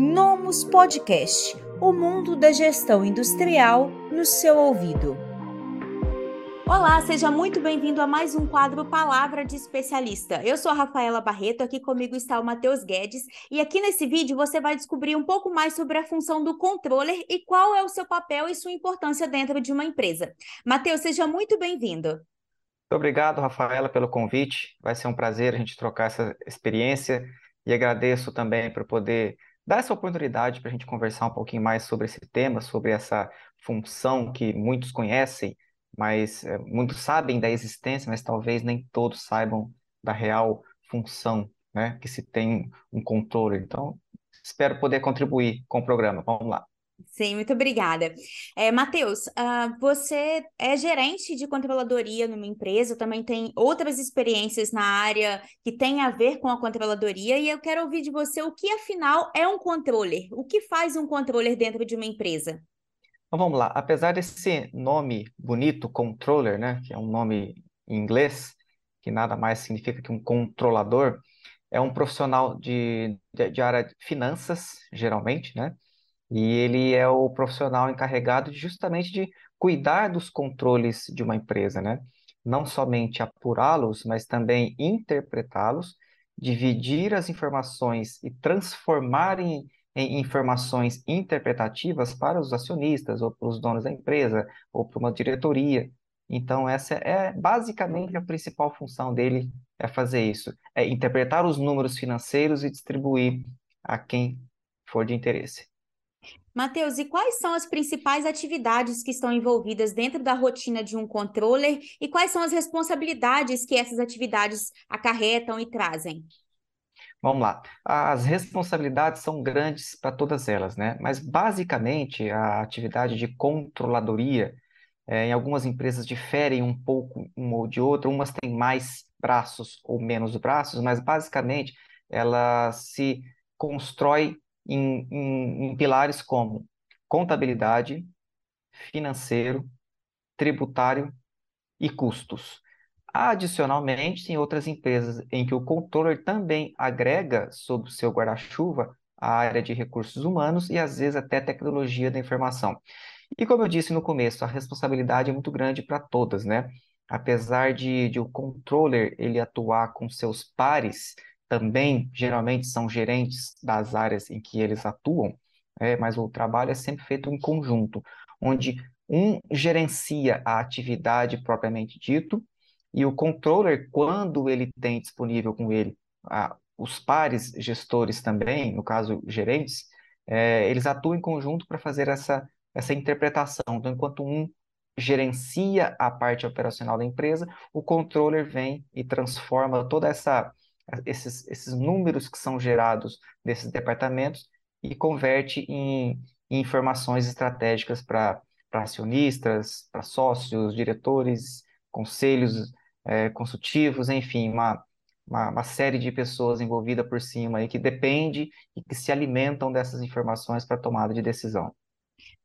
Nomus Podcast o mundo da gestão industrial no seu ouvido. Olá, seja muito bem-vindo a mais um quadro Palavra de Especialista. Eu sou a Rafaela Barreto, aqui comigo está o Matheus Guedes, e aqui nesse vídeo você vai descobrir um pouco mais sobre a função do controller e qual é o seu papel e sua importância dentro de uma empresa. Matheus, seja muito bem-vindo. Muito obrigado, Rafaela, pelo convite. Vai ser um prazer a gente trocar essa experiência e agradeço também por poder dar essa oportunidade para a gente conversar um pouquinho mais sobre esse tema, sobre essa função que muitos conhecem mas é, muitos sabem da existência, mas talvez nem todos saibam da real função, né, que se tem um controle. Então, espero poder contribuir com o programa. Vamos lá. Sim, muito obrigada. É, Matheus, uh, você é gerente de controladoria numa empresa, também tem outras experiências na área que tem a ver com a controladoria, e eu quero ouvir de você o que, afinal, é um controller. O que faz um controller dentro de uma empresa? Então vamos lá. Apesar desse nome bonito, controller, né, que é um nome em inglês, que nada mais significa que um controlador, é um profissional de, de, de área de finanças, geralmente, né? E ele é o profissional encarregado justamente de cuidar dos controles de uma empresa, né? Não somente apurá-los, mas também interpretá-los, dividir as informações e transformar em em informações interpretativas para os acionistas, ou para os donos da empresa, ou para uma diretoria. Então, essa é basicamente a principal função dele, é fazer isso, é interpretar os números financeiros e distribuir a quem for de interesse. Matheus, e quais são as principais atividades que estão envolvidas dentro da rotina de um controller e quais são as responsabilidades que essas atividades acarretam e trazem? Vamos lá. As responsabilidades são grandes para todas elas, né? Mas basicamente a atividade de controladoria é, em algumas empresas diferem um pouco uma ou de outra, umas têm mais braços ou menos braços, mas basicamente ela se constrói em, em, em pilares como contabilidade, financeiro, tributário e custos. Adicionalmente, tem outras empresas em que o controller também agrega sob o seu guarda-chuva a área de recursos humanos e às vezes até tecnologia da informação. E como eu disse no começo, a responsabilidade é muito grande para todas, né? Apesar de, de o controller ele atuar com seus pares, também geralmente são gerentes das áreas em que eles atuam, é, mas o trabalho é sempre feito em conjunto, onde um gerencia a atividade propriamente dito e o controller, quando ele tem disponível com ele ah, os pares gestores também, no caso gerentes, é, eles atuam em conjunto para fazer essa, essa interpretação. Então, enquanto um gerencia a parte operacional da empresa, o controller vem e transforma toda essa esses, esses números que são gerados desses departamentos e converte em, em informações estratégicas para acionistas, para sócios, diretores, conselhos é, consultivos, enfim, uma, uma, uma, série de pessoas envolvidas por cima aí que depende e que se alimentam dessas informações para tomada de decisão.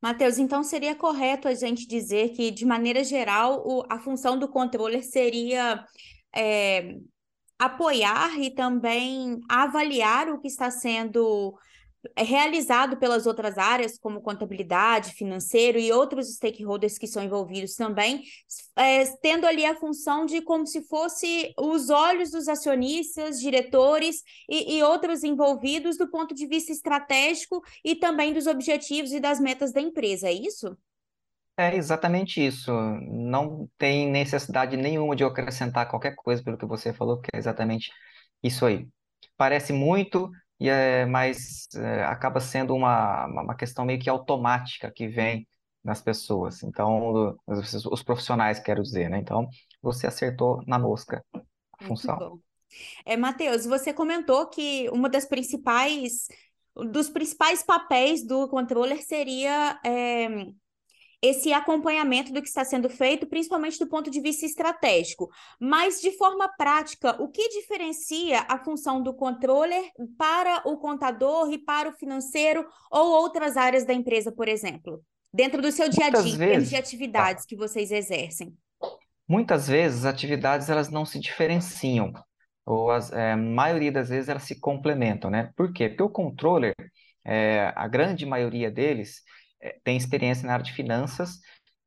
Matheus, então seria correto a gente dizer que, de maneira geral, o, a função do controller seria é, apoiar e também avaliar o que está sendo é realizado pelas outras áreas, como contabilidade, financeiro e outros stakeholders que são envolvidos também, é, tendo ali a função de como se fosse os olhos dos acionistas, diretores e, e outros envolvidos do ponto de vista estratégico e também dos objetivos e das metas da empresa, é isso? É exatamente isso. Não tem necessidade nenhuma de eu acrescentar qualquer coisa pelo que você falou, porque é exatamente isso aí. Parece muito, e é, mas é, acaba sendo uma, uma questão meio que automática que vem nas pessoas. Então, os, os profissionais, quero dizer, né? Então, você acertou na mosca a função. É, Matheus, você comentou que uma das principais, dos principais papéis do controller seria é, esse acompanhamento do que está sendo feito, principalmente do ponto de vista estratégico. Mas, de forma prática, o que diferencia a função do controller para o contador e para o financeiro ou outras áreas da empresa, por exemplo? Dentro do seu dia a dia, em termos de atividades que vocês exercem. Muitas vezes, as atividades elas não se diferenciam, ou a é, maioria das vezes elas se complementam, né? Por quê? Porque o controller é, a grande maioria deles é, tem experiência na área de finanças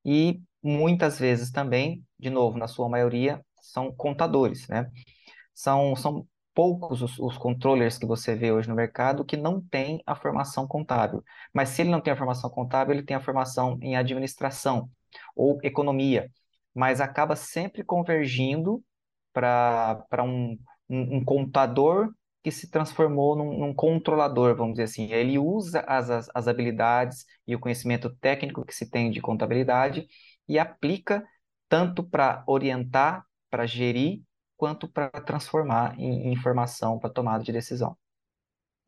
e muitas vezes também, de novo, na sua maioria, são contadores, né? São, são poucos os, os controllers que você vê hoje no mercado que não têm a formação contábil. Mas se ele não tem a formação contábil, ele tem a formação em administração ou economia, mas acaba sempre convergindo para um, um, um contador que se transformou num, num, controlador, vamos dizer assim. Ele usa as, as, as, habilidades e o conhecimento técnico que se tem de contabilidade e aplica tanto para orientar, para gerir, quanto para transformar em, informação para tomada de decisão.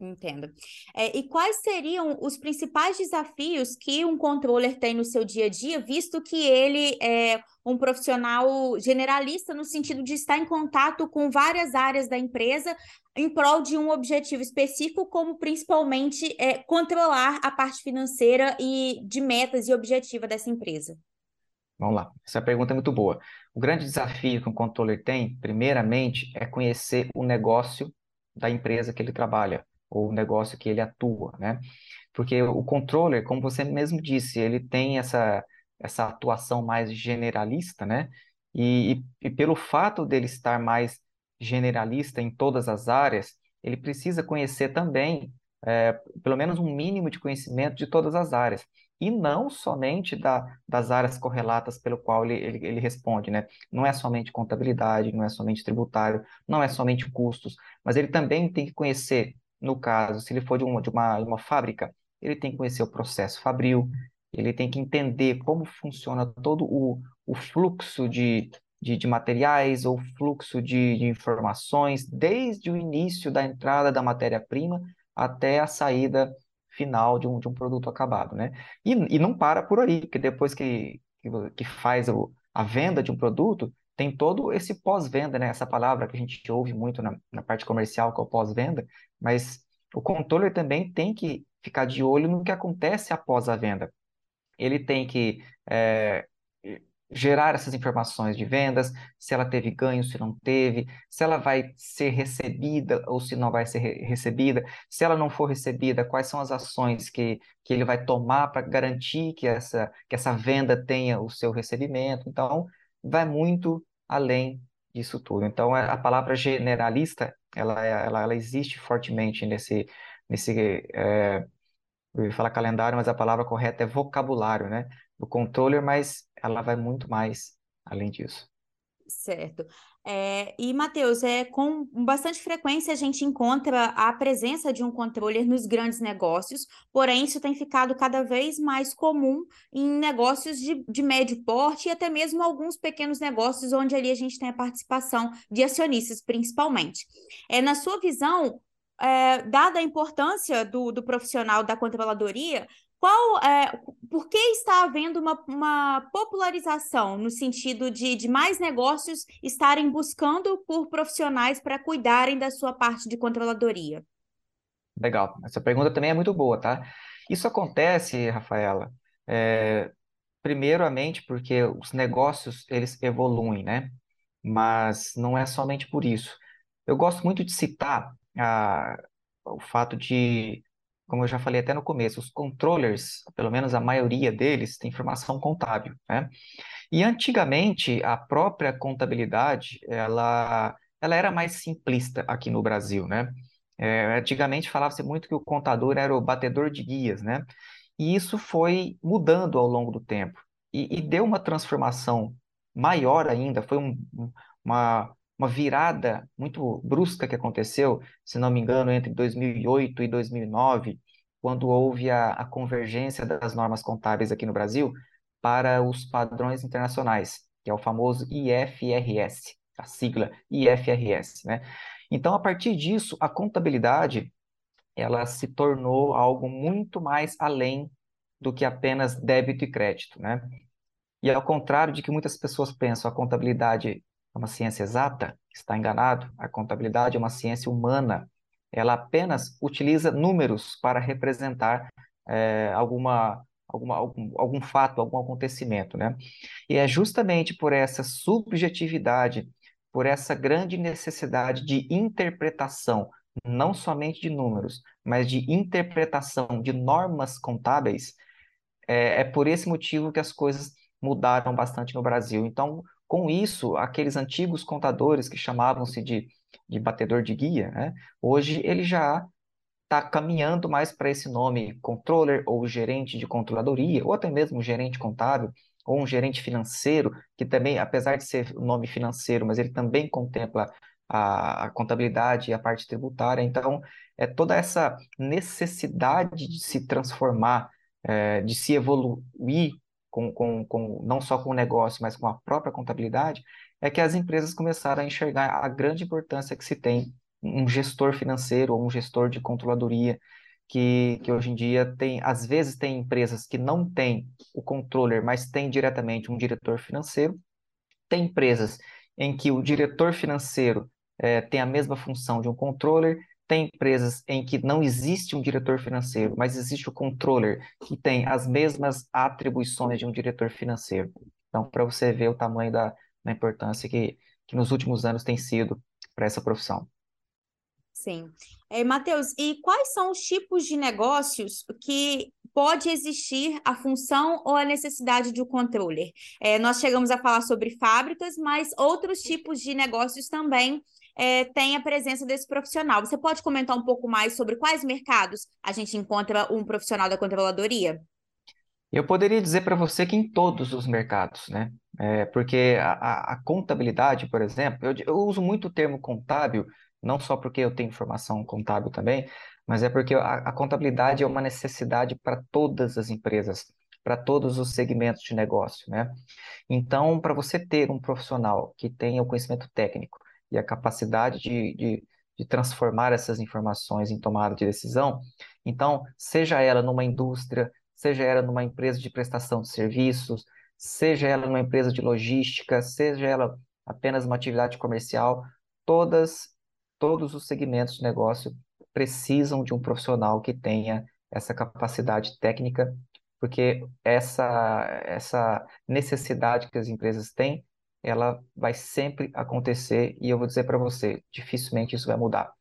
Entendo. É, e quais seriam os principais desafios que um controller tem no seu dia a dia, visto que ele é um profissional generalista no sentido de estar em contato com várias áreas da empresa em prol de um objetivo específico, como principalmente é, controlar a parte financeira e de metas e objetiva dessa empresa? Vamos lá, essa pergunta é muito boa. O grande desafio que um controller tem, primeiramente, é conhecer o negócio da empresa que ele trabalha ou o negócio que ele atua, né? Porque o controller, como você mesmo disse, ele tem essa, essa atuação mais generalista, né? E, e, e pelo fato dele estar mais generalista em todas as áreas, ele precisa conhecer também, é, pelo menos um mínimo de conhecimento de todas as áreas e não somente da, das áreas correlatas pelo qual ele, ele, ele, responde, né? Não é somente contabilidade, não é somente tributário, não é somente custos, mas ele também tem que conhecer no caso, se ele for de uma, de uma, uma fábrica, ele tem que conhecer o processo fabril, ele tem que entender como funciona todo o, o fluxo de, de, de materiais ou fluxo de, de informações, desde o início da entrada da matéria-prima até a saída final de um, de um produto acabado, né? E, e não para por aí, porque depois que, que, que faz o, a venda de um produto, tem todo esse pós-venda, né? Essa palavra que a gente ouve muito na, na parte comercial, que é o pós-venda, mas o controller também tem que ficar de olho no que acontece após a venda. Ele tem que é, gerar essas informações de vendas, se ela teve ganho, se não teve, se ela vai ser recebida ou se não vai ser re recebida, se ela não for recebida, quais são as ações que, que ele vai tomar para garantir que essa, que essa venda tenha o seu recebimento. Então, vai muito além disso tudo. Então, a palavra generalista, ela, ela, ela existe fortemente nesse, nesse é, eu ia falar calendário, mas a palavra correta é vocabulário, né? Do controller, mas ela vai muito mais além disso. Certo. É, e, Matheus, é, com bastante frequência a gente encontra a presença de um controller nos grandes negócios, porém isso tem ficado cada vez mais comum em negócios de, de médio porte e até mesmo alguns pequenos negócios onde ali a gente tem a participação de acionistas, principalmente. É, na sua visão, é, dada a importância do, do profissional da controladoria, qual é, por que está havendo uma, uma popularização no sentido de, de mais negócios estarem buscando por profissionais para cuidarem da sua parte de controladoria? Legal. Essa pergunta também é muito boa, tá? Isso acontece, Rafaela, é, primeiramente porque os negócios eles evoluem, né? Mas não é somente por isso. Eu gosto muito de citar a, o fato de como eu já falei até no começo, os controllers, pelo menos a maioria deles, tem formação contábil, né? E antigamente a própria contabilidade, ela, ela era mais simplista aqui no Brasil, né? É, antigamente falava-se muito que o contador era o batedor de guias, né? E isso foi mudando ao longo do tempo e, e deu uma transformação maior ainda, foi um, uma, uma virada muito brusca que aconteceu, se não me engano, entre 2008 e 2009, quando houve a, a convergência das normas contábeis aqui no Brasil para os padrões internacionais, que é o famoso IFRS, a sigla IFRS, né? Então, a partir disso, a contabilidade ela se tornou algo muito mais além do que apenas débito e crédito, né? E ao contrário de que muitas pessoas pensam, a contabilidade é uma ciência exata, está enganado. A contabilidade é uma ciência humana. Ela apenas utiliza números para representar é, alguma, alguma, algum, algum fato, algum acontecimento, né? E é justamente por essa subjetividade, por essa grande necessidade de interpretação não somente de números, mas de interpretação de normas contábeis, é, é por esse motivo que as coisas mudaram bastante no Brasil. Então, com isso, aqueles antigos contadores que chamavam-se de, de batedor de guia, né, hoje ele já está caminhando mais para esse nome controller ou gerente de controladoria, ou até mesmo gerente contábil, ou um gerente financeiro, que também, apesar de ser o nome financeiro, mas ele também contempla a, a contabilidade e a parte tributária. Então, é toda essa necessidade de se transformar, é, de se evoluir com, com, com, não só com o negócio, mas com a própria contabilidade, é que as empresas começaram a enxergar a grande importância que se tem um gestor financeiro ou um gestor de controladoria, que, que hoje em dia tem, às vezes tem empresas que não têm o controller, mas tem diretamente um diretor financeiro, tem empresas em que o diretor financeiro é, tem a mesma função de um controller, tem empresas em que não existe um diretor financeiro, mas existe o controller, que tem as mesmas atribuições de um diretor financeiro. Então, para você ver o tamanho da, da importância que, que nos últimos anos tem sido para essa profissão. Sim. É, Matheus, e quais são os tipos de negócios que pode existir a função ou a necessidade de um controller? É, nós chegamos a falar sobre fábricas, mas outros tipos de negócios também é, têm a presença desse profissional. Você pode comentar um pouco mais sobre quais mercados a gente encontra um profissional da controladoria? Eu poderia dizer para você que em todos os mercados, né? É, porque a, a, a, contabilidade, por exemplo, eu, eu uso muito o termo contábil não só porque eu tenho formação contábil também, mas é porque a, a contabilidade é uma necessidade para todas as empresas, para todos os segmentos de negócio, né? Então, para você ter um profissional que tenha o conhecimento técnico e a capacidade de, de, de transformar essas informações em tomada de decisão, então, seja ela numa indústria, seja ela numa empresa de prestação de serviços, seja ela numa empresa de logística, seja ela apenas uma atividade comercial, todas todos os segmentos de negócio precisam de um profissional que tenha essa capacidade técnica, porque essa, essa necessidade que as empresas têm, ela vai sempre acontecer e eu vou dizer para você, dificilmente isso vai mudar.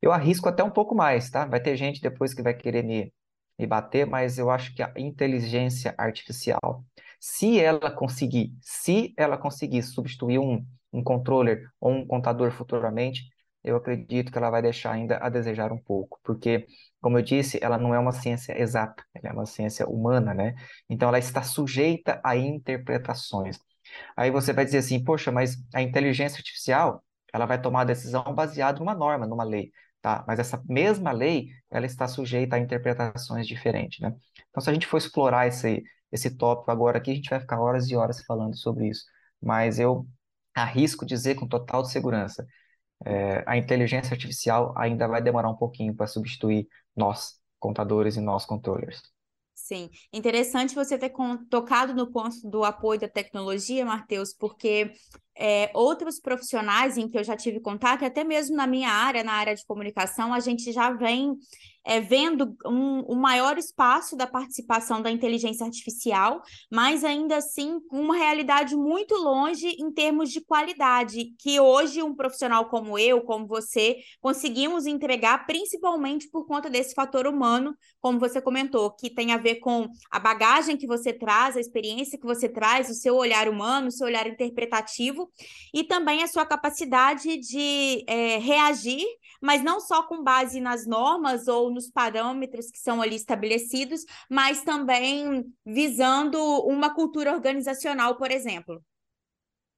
Eu arrisco até um pouco mais, tá? Vai ter gente depois que vai querer me, me bater, mas eu acho que a inteligência artificial, se ela conseguir, se ela conseguir substituir um, um controller ou um contador futuramente, eu acredito que ela vai deixar ainda a desejar um pouco, porque, como eu disse, ela não é uma ciência exata, ela é uma ciência humana, né? Então, ela está sujeita a interpretações. Aí você vai dizer assim, poxa, mas a inteligência artificial, ela vai tomar a decisão baseada numa norma, numa lei, tá? Mas essa mesma lei, ela está sujeita a interpretações diferentes, né? Então, se a gente for explorar esse, esse tópico agora aqui, a gente vai ficar horas e horas falando sobre isso. Mas eu arrisco dizer com total segurança é, a inteligência artificial ainda vai demorar um pouquinho para substituir nós, contadores e nós, controllers. Sim, interessante você ter tocado no ponto do apoio da tecnologia, Matheus, porque é, outros profissionais em que eu já tive contato, até mesmo na minha área, na área de comunicação, a gente já vem é, vendo um, um maior espaço da participação da inteligência artificial, mas ainda assim uma realidade muito longe em termos de qualidade, que hoje um profissional como eu, como você, conseguimos entregar, principalmente por conta desse fator humano, como você comentou, que tem a ver com a bagagem que você traz, a experiência que você traz, o seu olhar humano, o seu olhar interpretativo, e também a sua capacidade de é, reagir, mas não só com base nas normas ou nos parâmetros que são ali estabelecidos, mas também visando uma cultura organizacional, por exemplo.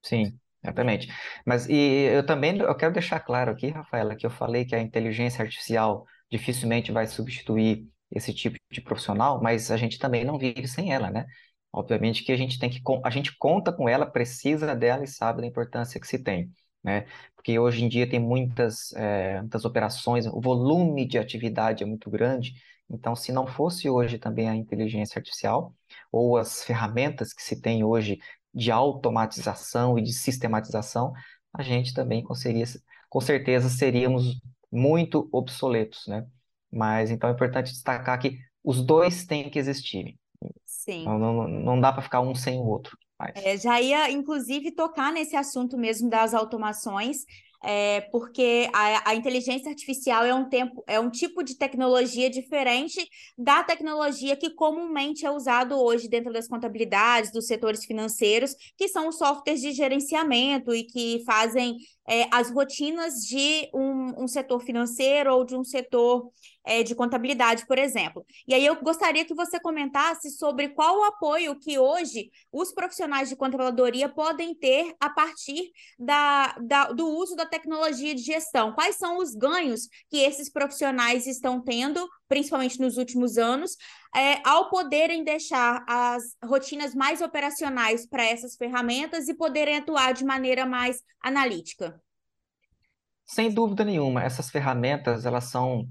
Sim, exatamente. Mas e eu também eu quero deixar claro aqui, Rafaela, que eu falei que a inteligência artificial dificilmente vai substituir esse tipo de profissional, mas a gente também não vive sem ela, né? Obviamente que a gente tem que a gente conta com ela, precisa dela e sabe da importância que se tem né? Porque hoje em dia tem muitas, é, muitas operações, o volume de atividade é muito grande, então se não fosse hoje também a inteligência artificial ou as ferramentas que se tem hoje de automatização e de sistematização, a gente também conseguiria, com certeza seríamos muito obsoletos, né? Mas então é importante destacar que os dois têm que existir. Sim. Não, não, não dá para ficar um sem o outro. É, já ia, inclusive, tocar nesse assunto mesmo das automações. é, porque a, a, inteligência artificial é um, tempo, é um tipo de tecnologia diferente da tecnologia que comumente é usado hoje dentro das contabilidades, dos setores financeiros, que são os softwares de gerenciamento e que fazem é, as rotinas de um, um setor financeiro ou de um setor é, de contabilidade, por exemplo. E aí eu gostaria que você comentasse sobre qual o apoio que hoje os profissionais de controladoria podem ter a partir da, da, do uso da tecnologia de gestão. Quais são os ganhos que esses profissionais estão tendo, principalmente nos últimos anos, é, ao poderem deixar as rotinas mais operacionais para essas ferramentas e poderem atuar de maneira mais analítica? Sem dúvida nenhuma, essas ferramentas elas são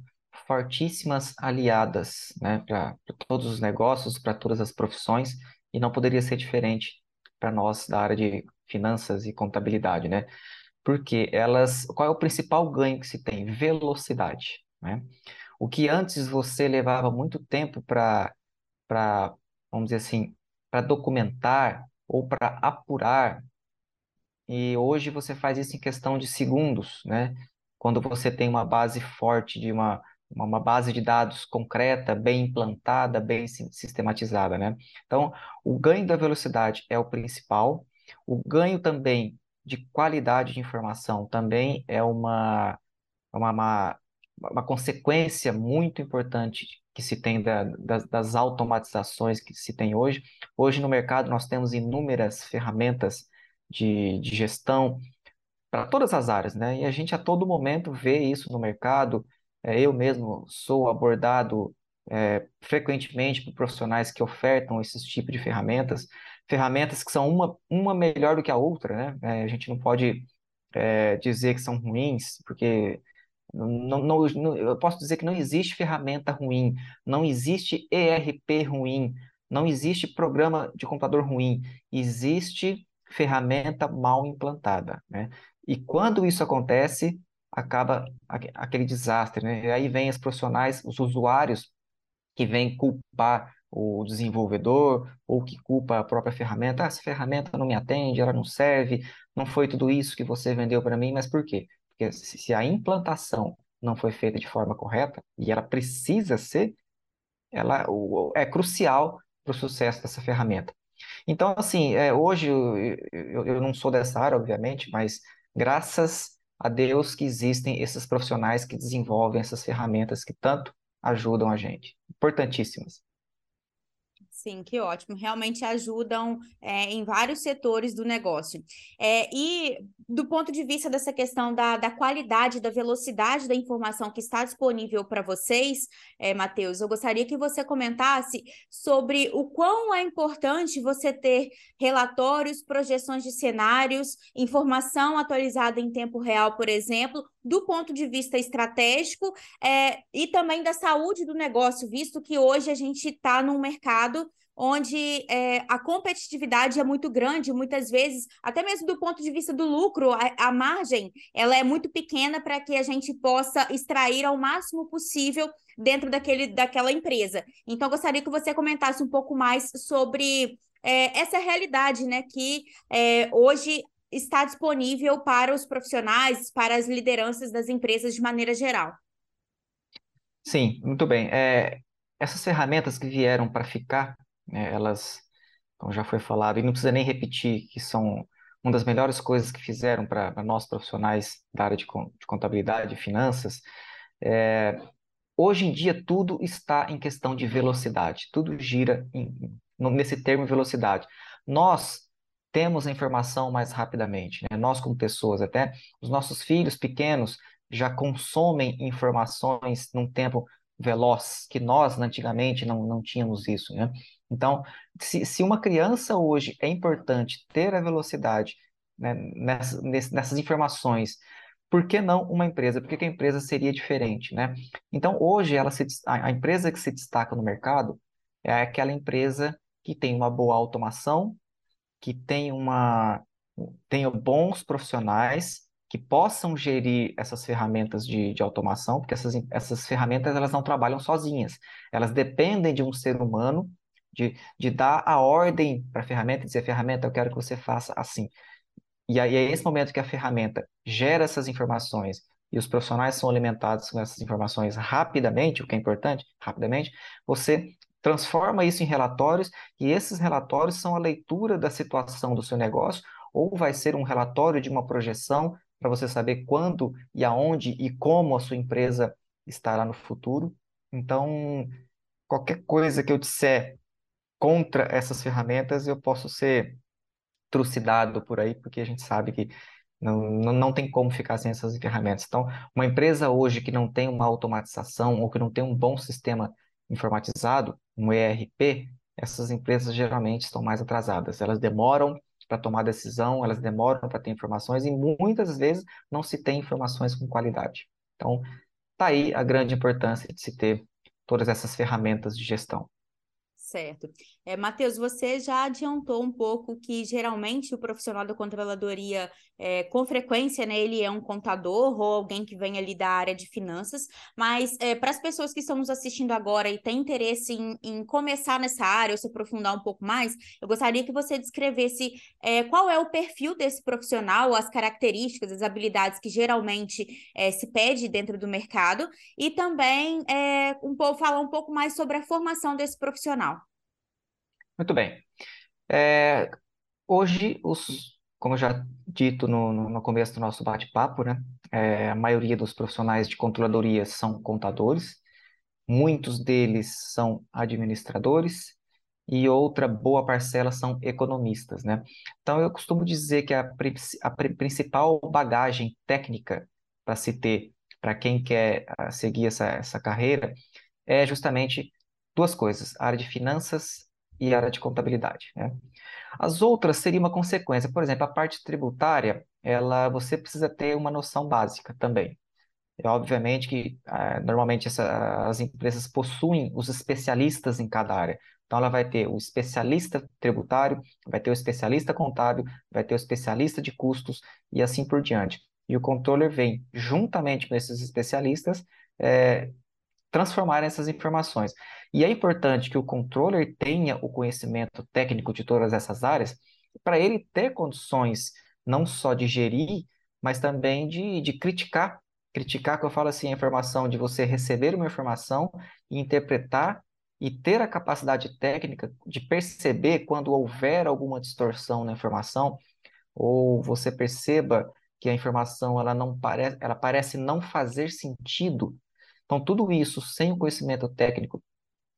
fortíssimas aliadas, né, para todos os negócios, para todas as profissões, e não poderia ser diferente para nós da área de finanças e contabilidade, né? Porque elas, qual é o principal ganho que se tem? Velocidade, né? O que antes você levava muito tempo para, vamos dizer assim, para documentar ou para apurar, e hoje você faz isso em questão de segundos, né? Quando você tem uma base forte de uma uma base de dados concreta, bem implantada, bem sistematizada, né? Então, o ganho da velocidade é o principal. O ganho também de qualidade de informação também é uma, uma, uma, uma consequência muito importante que se tem da, das, das automatizações que se tem hoje. Hoje no mercado nós temos inúmeras ferramentas de, de gestão para todas as áreas, né? E a gente a todo momento vê isso no mercado, é, eu mesmo sou abordado é, frequentemente por profissionais que ofertam esses tipos de ferramentas, ferramentas que são uma, uma melhor do que a outra, né? É, a gente não pode é, dizer que são ruins, porque não, não, não, eu posso dizer que não existe ferramenta ruim, não existe ERP ruim, não existe programa de computador ruim, existe ferramenta mal implantada, né? E quando isso acontece, acaba aquele desastre, né? E aí vem os profissionais, os usuários que vêm culpar o desenvolvedor ou que culpa a própria ferramenta. Ah, essa ferramenta não me atende, ela não serve, não foi tudo isso que você vendeu para mim, mas por quê? Porque se a implantação não foi feita de forma correta e ela precisa ser, ela é crucial para o sucesso dessa ferramenta. Então, assim, é, hoje eu, eu, eu não sou dessa área, obviamente, mas graças a Deus que existem esses profissionais que desenvolvem essas ferramentas que tanto ajudam a gente. Importantíssimas. Sim, que ótimo. Realmente ajudam é, em vários setores do negócio. É, e do ponto de vista dessa questão da, da qualidade, da velocidade da informação que está disponível para vocês, é, Matheus, eu gostaria que você comentasse sobre o quão é importante você ter relatórios, projeções de cenários, informação atualizada em tempo real, por exemplo, do ponto de vista estratégico é, e também da saúde do negócio, visto que hoje a gente está num mercado onde é, a competitividade é muito grande, muitas vezes, até mesmo do ponto de vista do lucro, a, a margem ela é muito pequena para que a gente possa extrair ao máximo possível dentro daquele, daquela empresa. Então, gostaria que você comentasse um pouco mais sobre é, essa realidade, né, que é, hoje está disponível para os profissionais, para as lideranças das empresas de maneira geral. Sim, muito bem. É, essas ferramentas que vieram para ficar, né, elas, como já foi falado, e não precisa nem repetir, que são uma das melhores coisas que fizeram para nós profissionais da área de, de contabilidade e finanças. É, hoje em dia, tudo está em questão de velocidade, tudo gira em, nesse termo velocidade. Nós, temos a informação mais rapidamente. Né? Nós, como pessoas, até os nossos filhos pequenos já consomem informações num tempo veloz, que nós, antigamente, não, não tínhamos isso. Né? Então, se, se uma criança hoje é importante ter a velocidade né, nessa, nessas informações, por que não uma empresa? Por que, que a empresa seria diferente? Né? Então, hoje, ela se, a, a empresa que se destaca no mercado é aquela empresa que tem uma boa automação, que tenha uma tenha bons profissionais que possam gerir essas ferramentas de, de automação, porque essas, essas ferramentas elas não trabalham sozinhas, elas dependem de um ser humano, de, de dar a ordem para a ferramenta, dizer, ferramenta, eu quero que você faça assim. e aí é esse momento que a ferramenta gera essas informações e os profissionais são alimentados com essas informações rapidamente, o que é importante, rapidamente, você transforma isso em relatórios e esses relatórios são a leitura da situação do seu negócio ou vai ser um relatório de uma projeção para você saber quando e aonde e como a sua empresa estará no futuro. Então, qualquer coisa que eu disser contra essas ferramentas, eu posso ser trucidado por aí, porque a gente sabe que não, não, tem como ficar sem essas ferramentas. Então, uma empresa hoje que não tem uma automatização ou que não tem um bom sistema informatizado, um ERP, essas empresas geralmente estão mais atrasadas. Elas demoram para tomar decisão, elas demoram para ter informações e muitas vezes não se tem informações com qualidade. Então, tá aí a grande importância de se ter todas essas ferramentas de gestão. Certo. É, Matheus, você já adiantou um pouco que geralmente o profissional da controladoria, é, com frequência, né, ele é um contador ou alguém que vem ali da área de finanças, mas é, para as pessoas que estão nos assistindo agora e têm interesse em, em, começar nessa área ou se aprofundar um pouco mais, eu gostaria que você descrevesse é, qual é o perfil desse profissional, as características, as habilidades que geralmente é, se pede dentro do mercado e também é, um falar um pouco mais sobre a formação desse profissional. Muito bem. É, hoje, os, como já dito no, no começo do nosso bate-papo, né, é, a maioria dos profissionais de controladoria são contadores, muitos deles são administradores e outra boa parcela são economistas, né? Então, eu costumo dizer que a, a principal bagagem técnica para se ter, para quem quer uh, seguir essa, essa carreira, é justamente duas coisas: a área de finanças e área de contabilidade, né? As outras seriam uma consequência. Por exemplo, a parte tributária, ela, você precisa ter uma noção básica também. É obviamente que ah, normalmente essa, as empresas possuem os especialistas em cada área. Então, ela vai ter o especialista tributário, vai ter o especialista contábil, vai ter o especialista de custos e assim por diante. E o controller vem, juntamente com esses especialistas, é, transformar essas informações. E é importante que o controller tenha o conhecimento técnico de todas essas áreas para ele ter condições não só de gerir, mas também de, de criticar. Criticar, que eu falo assim, a informação de você receber uma informação e interpretar e ter a capacidade técnica de perceber quando houver alguma distorção na informação ou você perceba que a informação ela não parece, ela parece não fazer sentido. Então, tudo isso sem o conhecimento técnico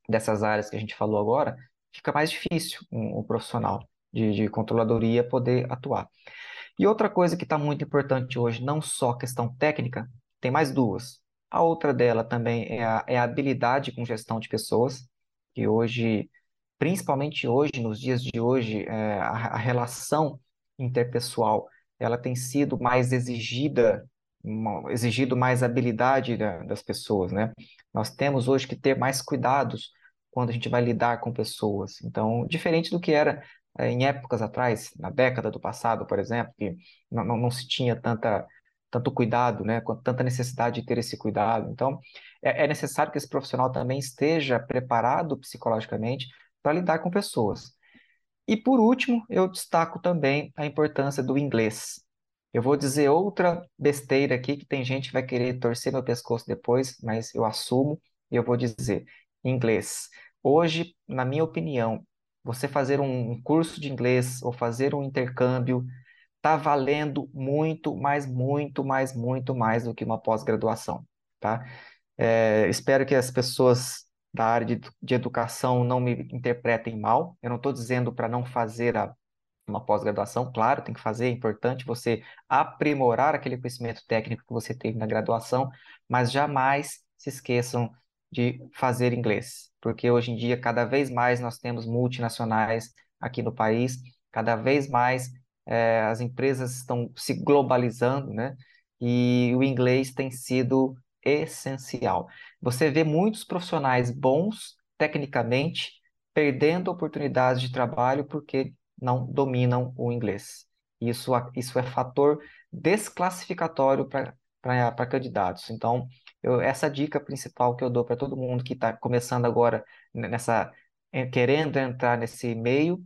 dessas áreas que a gente falou agora, fica mais difícil um, um profissional de, de controladoria poder atuar. E outra coisa que está muito importante hoje, não só questão técnica, tem mais duas. A outra dela também é a, é a habilidade com gestão de pessoas, que hoje, principalmente hoje, nos dias de hoje, é, a, a relação interpessoal, ela tem sido mais exigida exigido mais habilidade da, das pessoas, né? Nós temos hoje que ter mais cuidados quando a gente vai lidar com pessoas. Então, diferente do que era é, em épocas atrás, na década do passado, por exemplo, que não, não, não se tinha tanta, tanto cuidado, né, tanta necessidade de ter esse cuidado. Então, é, é necessário que esse profissional também esteja preparado psicologicamente para lidar com pessoas. E por último, eu destaco também a importância do inglês. Eu vou dizer outra besteira aqui que tem gente que vai querer torcer meu pescoço depois, mas eu assumo e eu vou dizer inglês. Hoje, na minha opinião, você fazer um curso de inglês ou fazer um intercâmbio está valendo muito, mais, muito, mais, muito mais do que uma pós-graduação, tá? É, espero que as pessoas da área de, de educação não me interpretem mal. Eu não estou dizendo para não fazer a, uma pós-graduação, claro, tem que fazer, é importante você aprimorar aquele conhecimento técnico que você teve na graduação, mas jamais se esqueçam de fazer inglês, porque hoje em dia cada vez mais nós temos multinacionais aqui no país, cada vez mais é, as empresas estão se globalizando, né? E o inglês tem sido essencial. Você vê muitos profissionais bons tecnicamente perdendo oportunidades de trabalho porque não dominam o inglês. Isso, isso é fator desclassificatório para candidatos. Então, eu, essa dica principal que eu dou para todo mundo que está começando agora nessa querendo entrar nesse meio,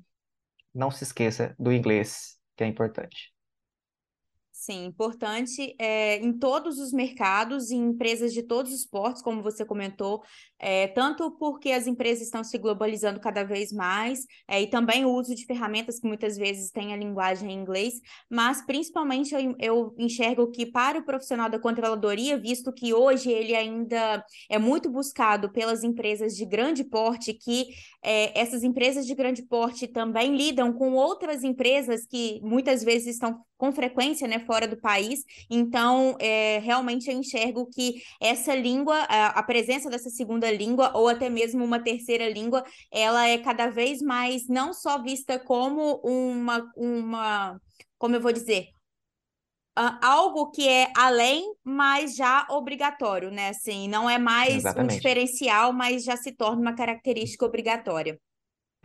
não se esqueça do inglês, que é importante. Sim, importante é, em todos os mercados, em empresas de todos os portos, como você comentou, é, tanto porque as empresas estão se globalizando cada vez mais, é, e também o uso de ferramentas que muitas vezes têm a linguagem em inglês, mas principalmente eu, eu enxergo que para o profissional da controladoria, visto que hoje ele ainda é muito buscado pelas empresas de grande porte, que essas empresas de grande porte também lidam com outras empresas que muitas vezes estão com frequência, né, fora do país. Então, é, realmente eu enxergo que essa língua, a, a, presença dessa segunda língua, ou até mesmo uma terceira língua, ela é cada vez mais não só vista como uma, uma como eu vou dizer, algo que é além, mas já obrigatório, né? Assim, não é mais Exatamente. um diferencial, mas já se torna uma característica obrigatória.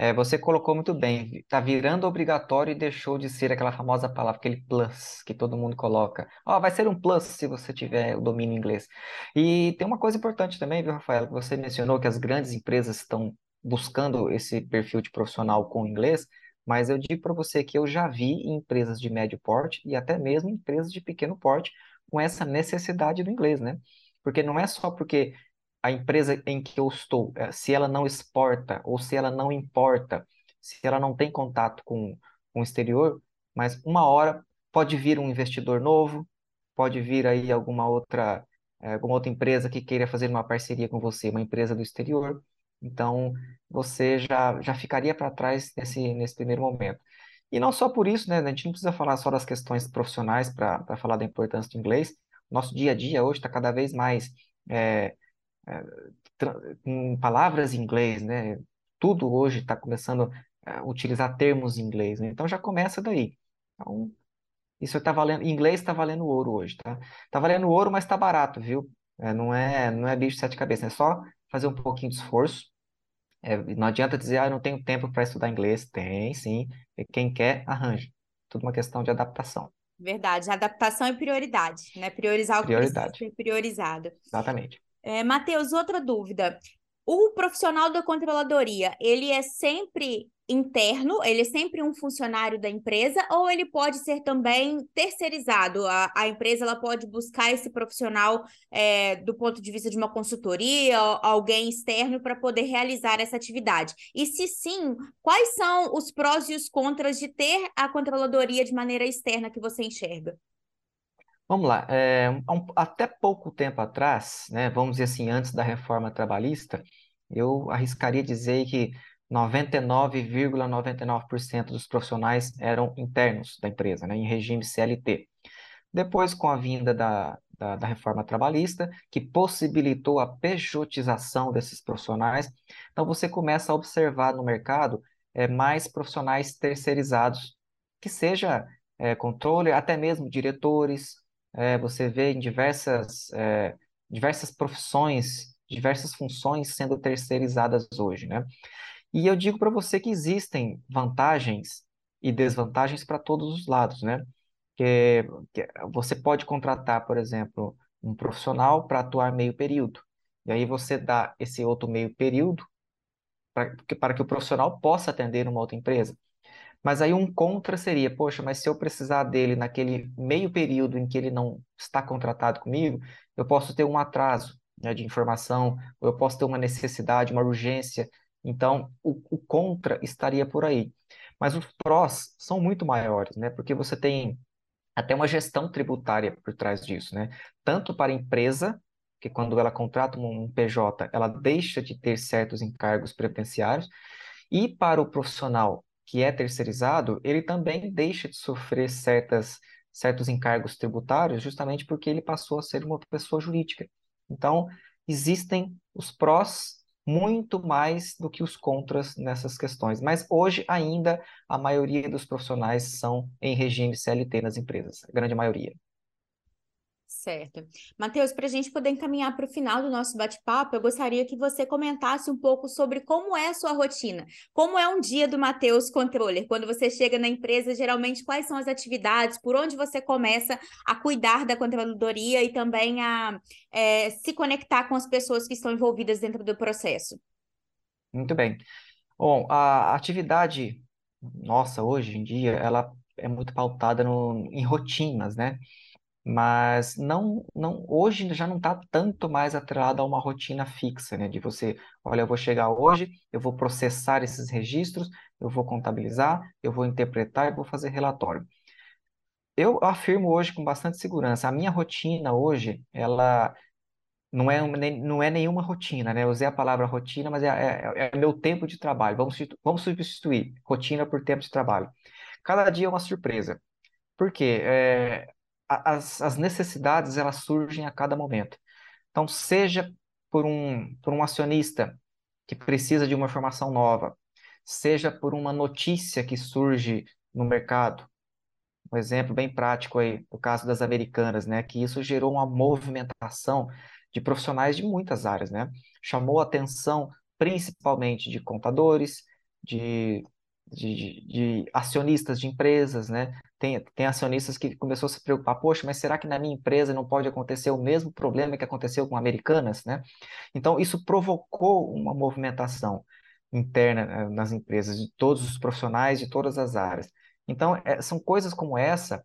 É, você colocou muito bem, está virando obrigatório e deixou de ser aquela famosa palavra, aquele plus que todo mundo coloca. Ó, vai ser um plus se você tiver o domínio inglês. E tem uma coisa importante também, viu, Rafael, que você mencionou que as grandes empresas estão buscando esse perfil de profissional com inglês, mas eu digo para você que eu já vi empresas de médio porte e até mesmo empresas de pequeno porte com essa necessidade do inglês, né? Porque não é só porque a empresa em que eu estou, eh, se ela não exporta ou se ela não importa, se ela não tem contato com, com o exterior, mas uma hora pode vir um investidor novo, pode vir aí alguma outra, eh, alguma outra empresa que queira fazer uma parceria com você, uma empresa do exterior. Então, você já, já ficaria para trás nesse, nesse primeiro momento. E não só por isso, né? A gente não precisa falar só das questões profissionais para falar da importância do inglês. Nosso dia a dia hoje está cada vez mais é, com palavras em inglês, né? Tudo hoje está começando a utilizar termos em inglês, né? Então já começa daí. Então, isso está valendo, em inglês está valendo ouro hoje, tá? Está valendo ouro, mas está barato, viu? É, não é, não é bicho de sete cabeças, é só fazer um pouquinho de esforço. É, não adianta dizer, ah, eu não tenho tempo para estudar inglês. Tem, sim. Quem quer, arranja. Tudo uma questão de adaptação. Verdade. Adaptação é prioridade, né? Priorizar o que prioridade. precisa ser priorizado. Exatamente. É, Matheus, outra dúvida. O profissional da controladoria, ele é sempre interno, ele é sempre um funcionário da empresa, ou ele pode ser também terceirizado? A, a empresa ela pode buscar esse profissional é, do ponto de vista de uma consultoria, alguém externo, para poder realizar essa atividade. E se sim, quais são os prós e os contras de ter a controladoria de maneira externa que você enxerga? Vamos lá, é, um, até pouco tempo atrás, né, vamos dizer assim, antes da reforma trabalhista, eu arriscaria dizer que 99,99% dos profissionais eram internos da empresa, né, em regime CLT. Depois, com a vinda da, da, da reforma trabalhista, que possibilitou a pejotização desses profissionais, então você começa a observar no mercado é, mais profissionais terceirizados, que seja é, controle, até mesmo diretores, é, você vê em diversas, é, diversas profissões, diversas funções sendo terceirizadas hoje, né? E eu digo para você que existem vantagens e desvantagens para todos os lados, né? Que, que você pode contratar, por exemplo, um profissional para atuar meio período. E aí você dá esse outro meio período para, para que o profissional possa atender uma outra empresa. Mas aí um contra seria, poxa, mas se eu precisar dele naquele meio período em que ele não está contratado comigo, eu posso ter um atraso, né, de informação, ou eu posso ter uma necessidade, uma urgência. Então, o, o contra estaria por aí. Mas os prós são muito maiores, né? Porque você tem até uma gestão tributária por trás disso, né? Tanto para a empresa, que quando ela contrata um PJ, ela deixa de ter certos encargos previdenciários, e para o profissional, que é terceirizado, ele também deixa de sofrer certas, certos encargos tributários, justamente porque ele passou a ser uma pessoa jurídica. Então, existem os prós muito mais do que os contras nessas questões. Mas hoje ainda a maioria dos profissionais são em regime CLT nas empresas, a grande maioria. Certo. Matheus, para a gente poder encaminhar para o final do nosso bate-papo, eu gostaria que você comentasse um pouco sobre como é a sua rotina. Como é um dia do Matheus Controller? Quando você chega na empresa, geralmente quais são as atividades, por onde você começa a cuidar da controladoria e também a é, se conectar com as pessoas que estão envolvidas dentro do processo? Muito bem. Bom, a atividade nossa hoje em dia, ela é muito pautada no, em rotinas, né? Mas não, não, hoje já não está tanto mais atrelado a uma rotina fixa, né? De você, olha, eu vou chegar hoje, eu vou processar esses registros, eu vou contabilizar, eu vou interpretar e vou fazer relatório. Eu afirmo hoje com bastante segurança, a minha rotina hoje, ela não é, não é nenhuma rotina, né? Eu usei a palavra rotina, mas é, é, é meu tempo de trabalho. Vamos, vamos substituir rotina por tempo de trabalho. Cada dia é uma surpresa. Por quê? É, as, as necessidades, elas surgem a cada momento. Então, seja por um, por um acionista que precisa de uma informação nova, seja por uma notícia que surge no mercado, um exemplo bem prático aí, o caso das americanas, né, que isso gerou uma movimentação de profissionais de muitas áreas, né? Chamou a atenção principalmente de contadores, de, de, de, acionistas de empresas, né? Tem, tem acionistas que começou a se preocupar, poxa, mas será que na minha empresa não pode acontecer o mesmo problema que aconteceu com Americanas, né? Então, isso provocou uma movimentação interna eh, nas empresas, de todos os profissionais, de todas as áreas. Então, é, são coisas como essa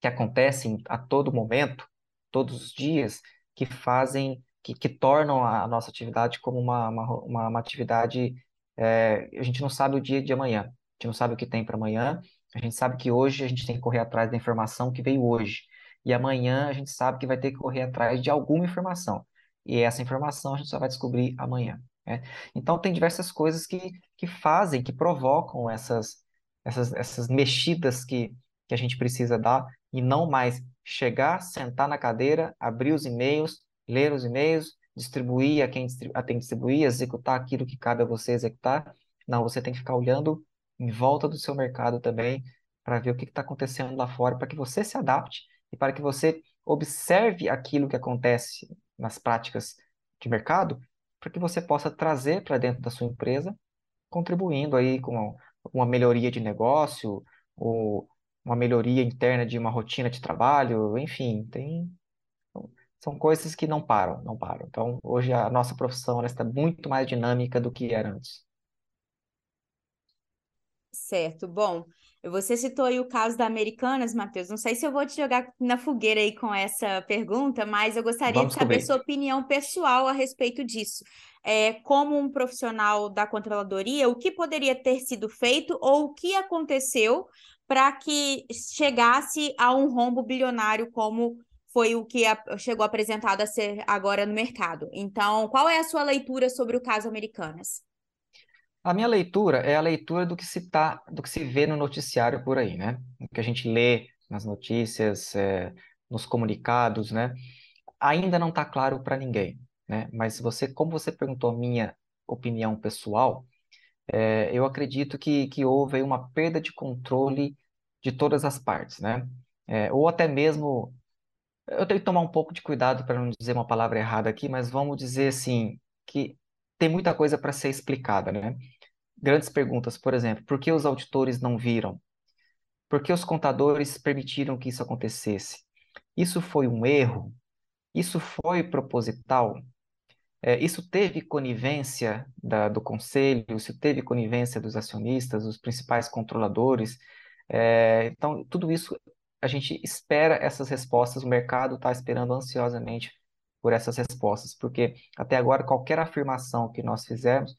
que acontecem a todo momento, todos os dias, que fazem, que, que tornam a nossa atividade como uma, uma, uma, atividade. É, a gente não sabe o dia de amanhã, a gente não sabe o que tem para amanhã, a gente sabe que hoje a gente tem que correr atrás da informação que veio hoje. E amanhã a gente sabe que vai ter que correr atrás de alguma informação. E essa informação a gente só vai descobrir amanhã. Né? Então, tem diversas coisas que, que fazem, que provocam essas, essas, essas mexidas que, que a gente precisa dar e não mais chegar, sentar na cadeira, abrir os e-mails, ler os e-mails, distribuir a quem a tem que distribuir, executar aquilo que cabe a você executar. Não, você tem que ficar olhando em volta do seu mercado também para ver o que está acontecendo lá fora, para que você se adapte e para que você observe aquilo que acontece nas práticas de mercado, para que você possa trazer para dentro da sua empresa, contribuindo aí com uma melhoria de negócio ou uma melhoria interna de uma rotina de trabalho, enfim, tem são coisas que não param, não param. Então, hoje a nossa profissão está muito mais dinâmica do que era antes. Certo. Bom, você citou aí o caso da Americanas, Matheus. Não sei se eu vou te jogar na fogueira aí com essa pergunta, mas eu gostaria Vamos de saber cobrir. sua opinião pessoal a respeito disso. É, como um profissional da controladoria, o que poderia ter sido feito ou o que aconteceu para que chegasse a um rombo bilionário como foi o que a, chegou apresentado a ser agora no mercado. Então, qual é a sua leitura sobre o caso Americanas? A minha leitura é a leitura do que se tá, do que se vê no noticiário por aí, né? O que a gente lê nas notícias, é, nos comunicados, né? Ainda não está claro para ninguém, né? Mas você, como você perguntou a minha opinião pessoal, é, eu acredito que, que houve uma perda de controle de todas as partes, né? É, ou até mesmo, eu tenho que tomar um pouco de cuidado para não dizer uma palavra errada aqui, mas vamos dizer assim, que tem muita coisa para ser explicada, né? Grandes perguntas, por exemplo, por que os auditores não viram? Por que os contadores permitiram que isso acontecesse? Isso foi um erro? Isso foi proposital? É, isso teve conivência da, do conselho, isso teve conivência dos acionistas, dos principais controladores. É, então, tudo isso a gente espera essas respostas, o mercado está esperando ansiosamente por essas respostas, porque até agora qualquer afirmação que nós fizermos,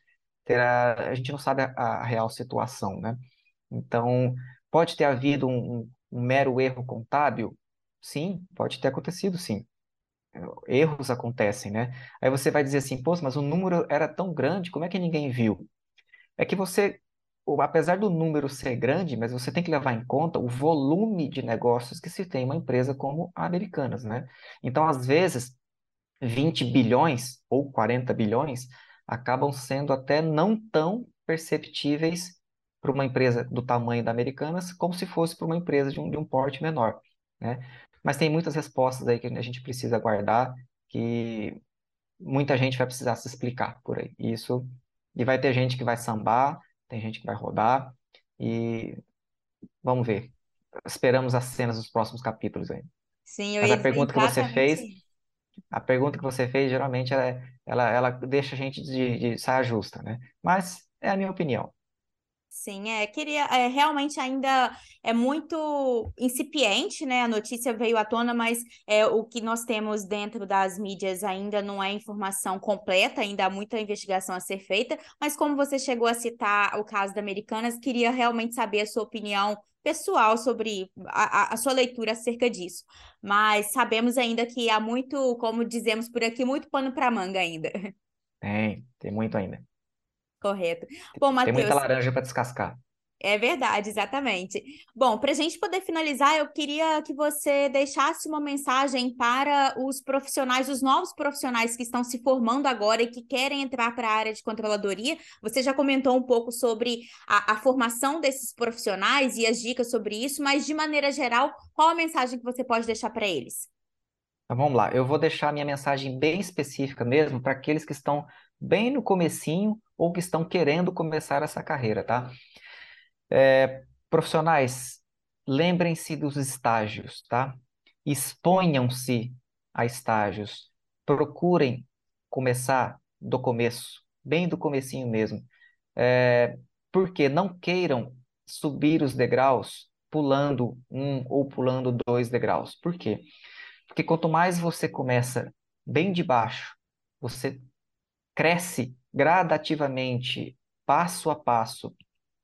terá, a gente não sabe a, a real situação, né? Então, pode ter havido um, um, mero erro contábil? Sim, pode ter acontecido, sim erros acontecem, né? Aí você vai dizer assim, pô, mas o número era tão grande, como é que ninguém viu? É que você, apesar do número ser grande, mas você tem que levar em conta o volume de negócios que se tem uma empresa como a Americanas, né? Então, às vezes, 20 bilhões ou 40 bilhões acabam sendo até não tão perceptíveis para uma empresa do tamanho da Americanas, como se fosse para uma empresa de um, de um porte menor, né? Mas tem muitas respostas aí que a gente precisa guardar, que muita gente vai precisar se explicar por aí. Isso, e vai ter gente que vai sambar, tem gente que vai rodar, e vamos ver. Esperamos as cenas dos próximos capítulos aí. Sim, eu Mas ia a pergunta que você fez. A pergunta que você fez, geralmente, ela, ela, ela deixa a gente de, de saia justa, né? Mas é a minha opinião. Sim, é, queria, é, realmente ainda é muito incipiente, né? A notícia veio à tona, mas é, o que nós temos dentro das mídias ainda não é informação completa, ainda há muita investigação a ser feita, mas como você chegou a citar o caso da Americanas, queria realmente saber a sua opinião pessoal sobre a, a, sua leitura acerca disso. Mas sabemos ainda que há muito, como dizemos por aqui, muito pano para manga ainda. Tem, tem muito ainda. Correto. Bom, Tem muita Matheus, laranja para descascar. é verdade, exatamente. Bom, para a gente poder finalizar, eu queria que você deixasse uma mensagem para os profissionais, os novos profissionais que estão se formando agora e que querem entrar para a área de controladoria. Você já comentou um pouco sobre a, a formação desses profissionais e as dicas sobre isso, mas de maneira geral, qual a mensagem que você pode deixar para eles? Então vamos lá, eu vou deixar minha mensagem bem específica mesmo para aqueles que estão bem no comecinho ou que estão querendo começar essa carreira, tá? É, profissionais, lembrem-se dos estágios, tá? Exponham-se a estágios. Procurem começar do começo, bem do comecinho mesmo. É, porque não queiram subir os degraus pulando um ou pulando dois degraus. Por quê? Porque quanto mais você começa bem de baixo, você cresce gradativamente, passo a passo,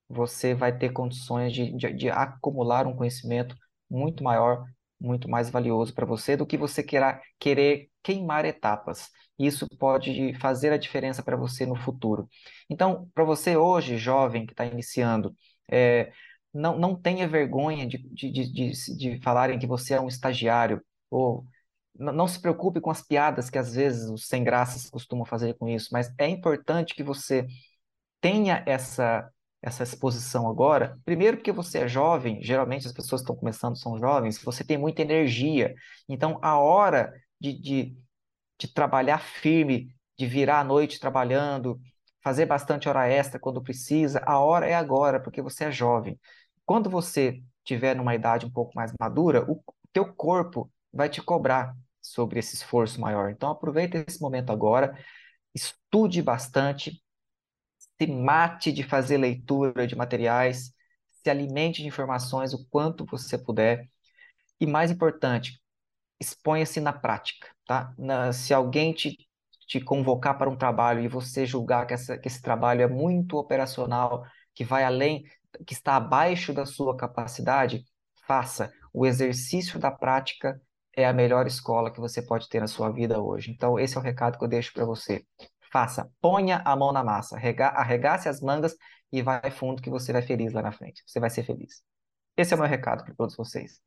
você vai ter condições de, de, de acumular um conhecimento muito maior, muito mais valioso para você do que você queira, querer queimar etapas. Isso pode fazer a diferença para você no futuro. Então, para você hoje, jovem que está iniciando, é, não, não tenha vergonha de, de, de, de falarem que você é um estagiário, ou não se preocupe com as piadas que às vezes os sem graças costumam fazer com isso, mas é importante que você tenha essa essa exposição agora. Primeiro porque você é jovem, geralmente as pessoas que estão começando são jovens, você tem muita energia. Então a hora de, de, de trabalhar firme, de virar à noite trabalhando, fazer bastante hora extra quando precisa, a hora é agora, porque você é jovem. Quando você tiver numa idade um pouco mais madura, o teu corpo vai te cobrar sobre esse esforço maior. Então, aproveite esse momento agora, estude bastante, se mate de fazer leitura de materiais, se alimente de informações o quanto você puder. E mais importante, exponha-se na prática, tá? Na, se alguém te, te convocar para um trabalho e você julgar que, essa, que esse trabalho é muito operacional, que vai além, que está abaixo da sua capacidade, faça. O exercício da prática é a melhor escola que você pode ter na sua vida hoje. Então, esse é o recado que eu deixo para você. Faça, ponha a mão na massa, arregace as mangas e vai fundo que você vai feliz lá na frente. Você vai ser feliz. Esse é o meu recado para todos vocês.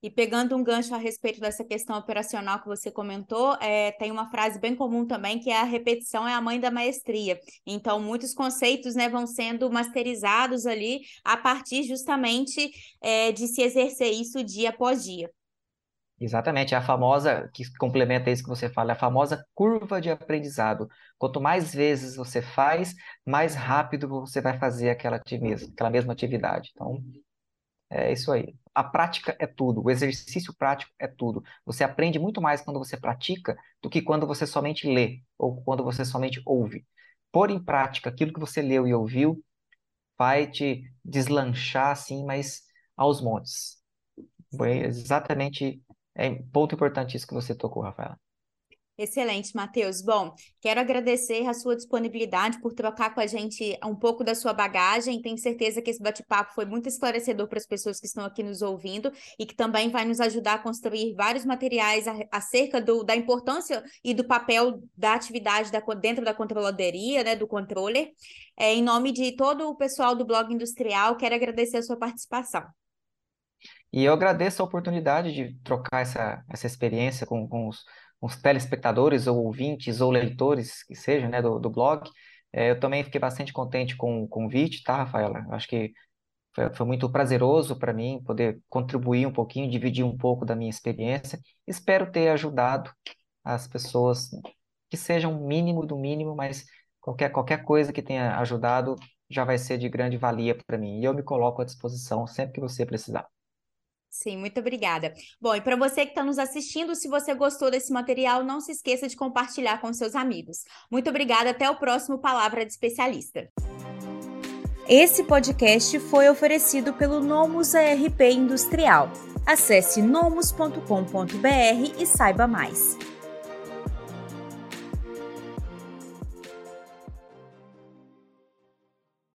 E pegando um gancho a respeito dessa questão operacional que você comentou, é, tem uma frase bem comum também que é a repetição é a mãe da maestria. Então, muitos conceitos né, vão sendo masterizados ali a partir justamente é, de se exercer isso dia após dia. Exatamente, é a famosa, que complementa isso que você fala, é a famosa curva de aprendizado. Quanto mais vezes você faz, mais rápido você vai fazer aquela, aquela mesma atividade. Então, é isso aí. A prática é tudo, o exercício prático é tudo. Você aprende muito mais quando você pratica do que quando você somente lê ou quando você somente ouve. Pôr em prática aquilo que você leu e ouviu vai te deslanchar assim, mas aos montes. Foi exatamente é ponto importante isso que você tocou, Rafaela. Excelente, Matheus. Bom, quero agradecer a sua disponibilidade por trocar com a gente um pouco da sua bagagem. Tenho certeza que esse bate-papo foi muito esclarecedor para as pessoas que estão aqui nos ouvindo e que também vai nos ajudar a construir vários materiais acerca do, da importância e do papel da atividade da, dentro da controladoria, né, do controller. É, em nome de todo o pessoal do Blog Industrial, quero agradecer a sua participação. E eu agradeço a oportunidade de trocar essa, essa experiência com, com, os, com os telespectadores, ou ouvintes, ou leitores, que seja, né, do, do blog. É, eu também fiquei bastante contente com o convite, tá, Rafaela? Acho que foi, foi muito prazeroso para mim poder contribuir um pouquinho, dividir um pouco da minha experiência. Espero ter ajudado as pessoas, que sejam um mínimo do mínimo, mas qualquer, qualquer coisa que tenha ajudado já vai ser de grande valia para mim. E eu me coloco à disposição sempre que você precisar. Sim, muito obrigada. Bom, e para você que está nos assistindo, se você gostou desse material, não se esqueça de compartilhar com seus amigos. Muito obrigada, até o próximo Palavra de Especialista. Esse podcast foi oferecido pelo Nomus ARP Industrial. Acesse nomus.com.br e saiba mais.